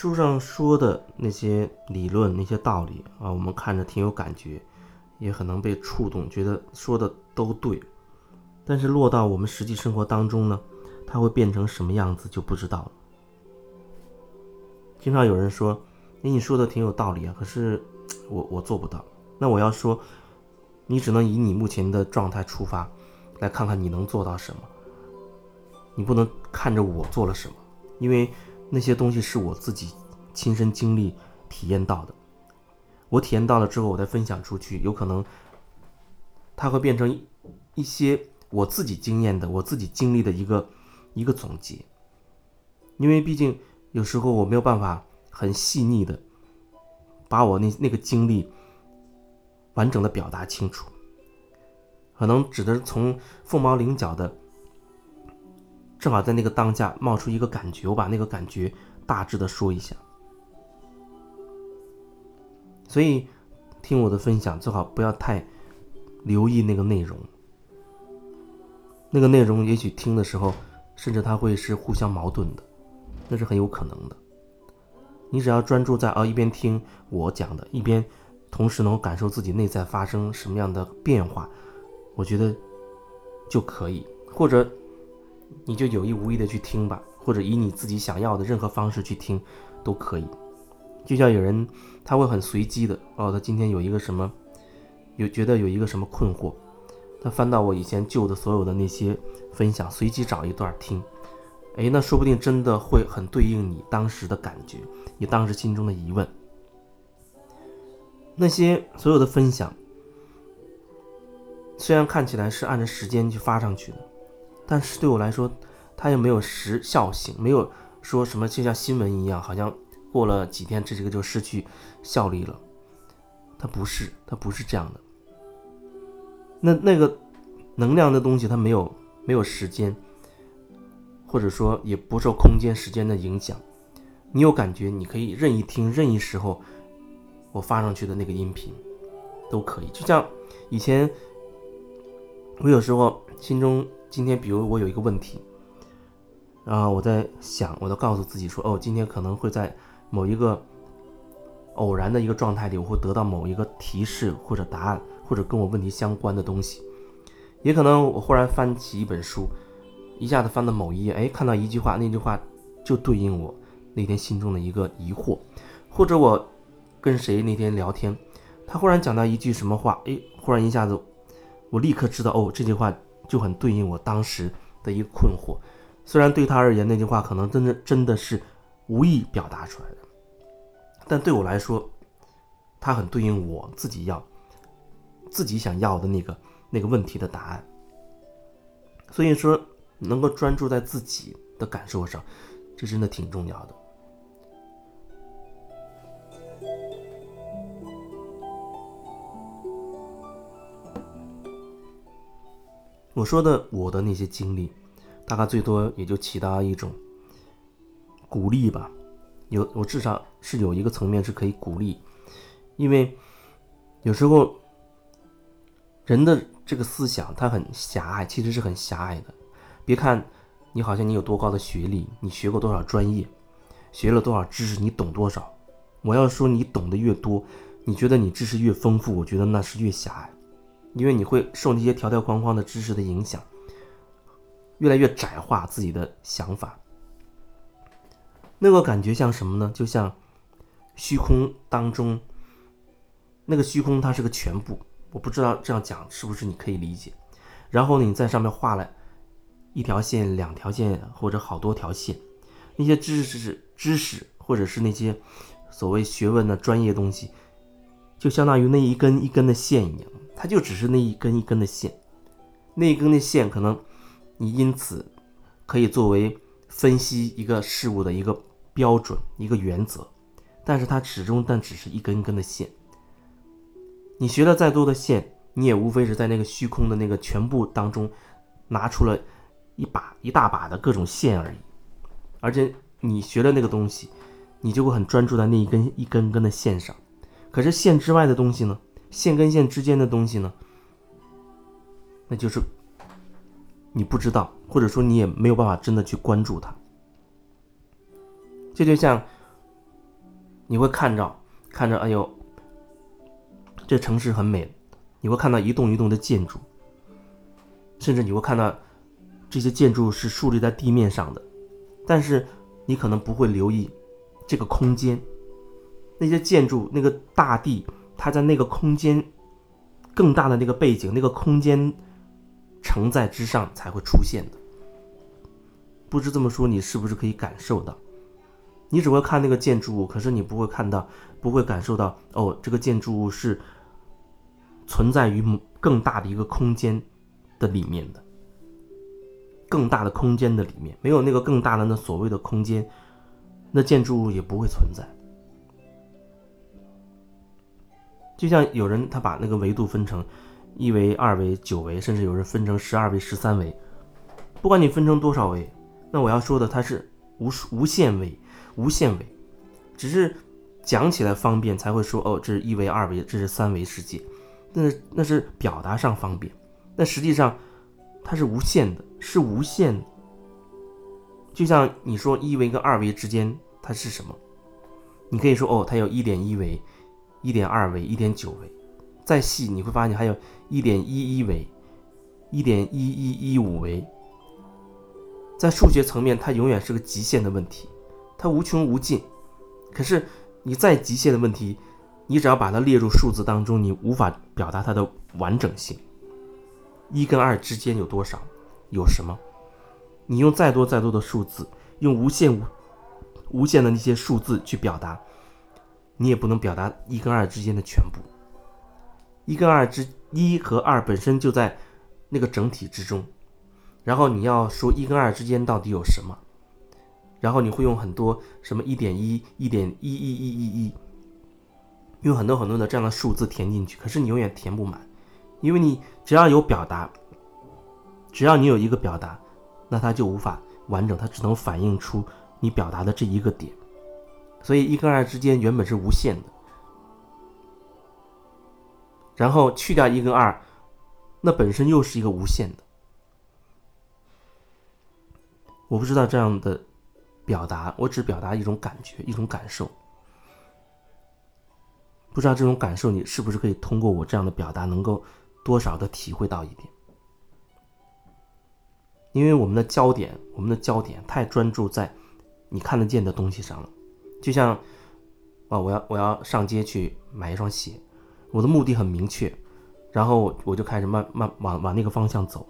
书上说的那些理论、那些道理啊，我们看着挺有感觉，也很能被触动，觉得说的都对。但是落到我们实际生活当中呢，它会变成什么样子就不知道了。经常有人说：“哎，你说的挺有道理啊，可是我我做不到。”那我要说，你只能以你目前的状态出发，来看看你能做到什么。你不能看着我做了什么，因为那些东西是我自己亲身经历、体验到的。我体验到了之后，我再分享出去，有可能它会变成一些。我自己经验的，我自己经历的一个一个总结，因为毕竟有时候我没有办法很细腻的把我那那个经历完整的表达清楚，可能只能从凤毛麟角的，正好在那个当下冒出一个感觉，我把那个感觉大致的说一下。所以听我的分享最好不要太留意那个内容。那个内容也许听的时候，甚至它会是互相矛盾的，那是很有可能的。你只要专注在啊一边听我讲的，一边同时能够感受自己内在发生什么样的变化，我觉得就可以。或者你就有意无意的去听吧，或者以你自己想要的任何方式去听都可以。就像有人他会很随机的哦，他今天有一个什么，有觉得有一个什么困惑。他翻到我以前旧的所有的那些分享，随机找一段听，哎，那说不定真的会很对应你当时的感觉，你当时心中的疑问。那些所有的分享，虽然看起来是按照时间去发上去的，但是对我来说，它又没有时效性，没有说什么就像新闻一样，好像过了几天这几个就失去效力了。它不是，它不是这样的。那那个能量的东西，它没有没有时间，或者说也不受空间时间的影响。你有感觉，你可以任意听，任意时候我发上去的那个音频都可以。就像以前我有时候心中今天，比如我有一个问题，啊我在想，我都告诉自己说，哦，今天可能会在某一个偶然的一个状态里，我会得到某一个提示或者答案。或者跟我问题相关的东西，也可能我忽然翻起一本书，一下子翻到某一页，哎，看到一句话，那句话就对应我那天心中的一个疑惑，或者我跟谁那天聊天，他忽然讲到一句什么话，哎，忽然一下子，我立刻知道，哦，这句话就很对应我当时的一个困惑。虽然对他而言那句话可能真的真的是无意表达出来的，但对我来说，它很对应我自己要。自己想要的那个那个问题的答案，所以说能够专注在自己的感受上，这真的挺重要的。我说的我的那些经历，大概最多也就起到一种鼓励吧，有我至少是有一个层面是可以鼓励，因为有时候。人的这个思想，它很狭隘，其实是很狭隘的。别看你好像你有多高的学历，你学过多少专业，学了多少知识，你懂多少。我要说，你懂得越多，你觉得你知识越丰富，我觉得那是越狭隘，因为你会受那些条条框框的知识的影响，越来越窄化自己的想法。那个感觉像什么呢？就像虚空当中，那个虚空它是个全部。我不知道这样讲是不是你可以理解，然后你在上面画了一条线、两条线或者好多条线，那些知识、知识或者是那些所谓学问的专业东西，就相当于那一根一根的线一样，它就只是那一根一根的线，那一根的线可能你因此可以作为分析一个事物的一个标准、一个原则，但是它始终但只是一根一根的线。你学了再多的线，你也无非是在那个虚空的那个全部当中，拿出了一把一大把的各种线而已。而且你学的那个东西，你就会很专注在那一根一根根的线上。可是线之外的东西呢？线跟线之间的东西呢？那就是你不知道，或者说你也没有办法真的去关注它。这就像你会看着看着，哎呦，这城市很美，你会看到一栋一栋的建筑，甚至你会看到这些建筑是竖立在地面上的，但是你可能不会留意这个空间，那些建筑那个大地，它在那个空间更大的那个背景那个空间承载之上才会出现的。不知这么说，你是不是可以感受到？你只会看那个建筑物，可是你不会看到，不会感受到哦，这个建筑物是存在于更大的一个空间的里面的，更大的空间的里面，没有那个更大的那所谓的空间，那建筑物也不会存在。就像有人他把那个维度分成一维、二维、九维，甚至有人分成十二维、十三维，不管你分成多少维，那我要说的它是无无限维。无限维，只是讲起来方便才会说哦，这是一维、二维，这是三维世界，那那是表达上方便，但实际上它是无限的，是无限的。就像你说一维跟二维之间它是什么？你可以说哦，它有一点一维、一点二维、一点九维，再细你会发现还有一点一一维、一点一一一五维。在数学层面，它永远是个极限的问题。它无穷无尽，可是你再极限的问题，你只要把它列入数字当中，你无法表达它的完整性。一跟二之间有多少？有什么？你用再多再多的数字，用无限无无限的那些数字去表达，你也不能表达一跟二之间的全部。一跟二之一和二本身就在那个整体之中，然后你要说一跟二之间到底有什么？然后你会用很多什么一点一、一点一一一一一，用很多很多的这样的数字填进去，可是你永远填不满，因为你只要有表达，只要你有一个表达，那它就无法完整，它只能反映出你表达的这一个点。所以一跟二之间原本是无限的，然后去掉一跟二，那本身又是一个无限的。我不知道这样的。表达，我只表达一种感觉，一种感受。不知道这种感受，你是不是可以通过我这样的表达，能够多少的体会到一点？因为我们的焦点，我们的焦点太专注在你看得见的东西上了。就像啊，我要我要上街去买一双鞋，我的目的很明确，然后我就开始慢慢往往那个方向走。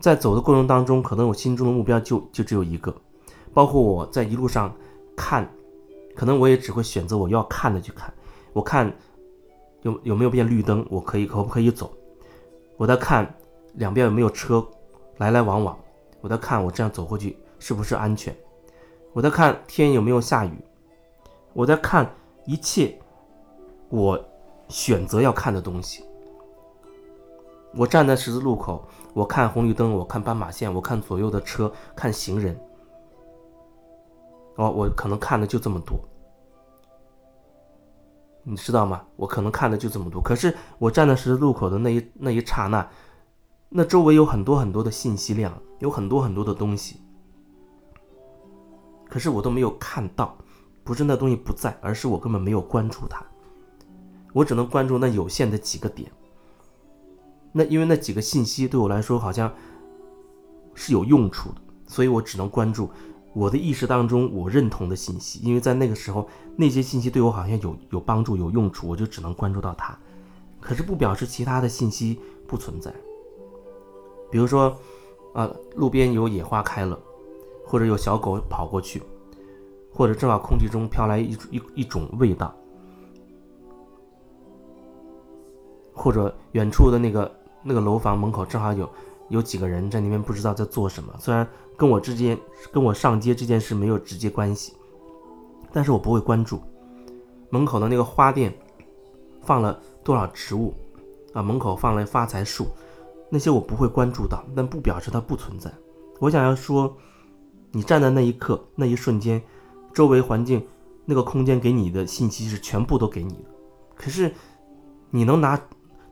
在走的过程当中，可能我心中的目标就就只有一个。包括我在一路上看，可能我也只会选择我要看的去看。我看有有没有变绿灯，我可以可不可以走？我在看两边有没有车来来往往。我在看我这样走过去是不是安全？我在看天有没有下雨？我在看一切我选择要看的东西。我站在十字路口，我看红绿灯，我看斑马线，我看左右的车，看行人。哦，我可能看的就这么多，你知道吗？我可能看的就这么多。可是我站在十字路口的那一那一刹那，那周围有很多很多的信息量，有很多很多的东西，可是我都没有看到。不是那东西不在，而是我根本没有关注它。我只能关注那有限的几个点。那因为那几个信息对我来说好像是有用处的，所以我只能关注。我的意识当中，我认同的信息，因为在那个时候，那些信息对我好像有有帮助、有用处，我就只能关注到它。可是不表示其他的信息不存在。比如说，啊，路边有野花开了，或者有小狗跑过去，或者正好空气中飘来一一一种味道，或者远处的那个那个楼房门口正好有有几个人在那边不知道在做什么，虽然。跟我之间，跟我上街这件事没有直接关系，但是我不会关注门口的那个花店放了多少植物啊，门口放了发财树，那些我不会关注到，但不表示它不存在。我想要说，你站在那一刻、那一瞬间，周围环境那个空间给你的信息是全部都给你的。可是，你能拿，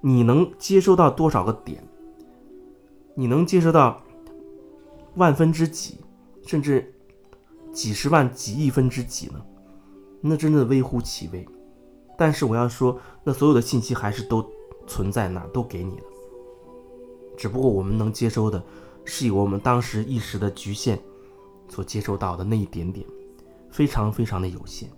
你能接收到多少个点？你能接收到万分之几，甚至几十万、几亿分之几呢？那真的微乎其微。但是我要说，那所有的信息还是都存在那，都给你了。只不过我们能接收的，是以我们当时一时的局限。所接受到的那一点点非常非常的有限。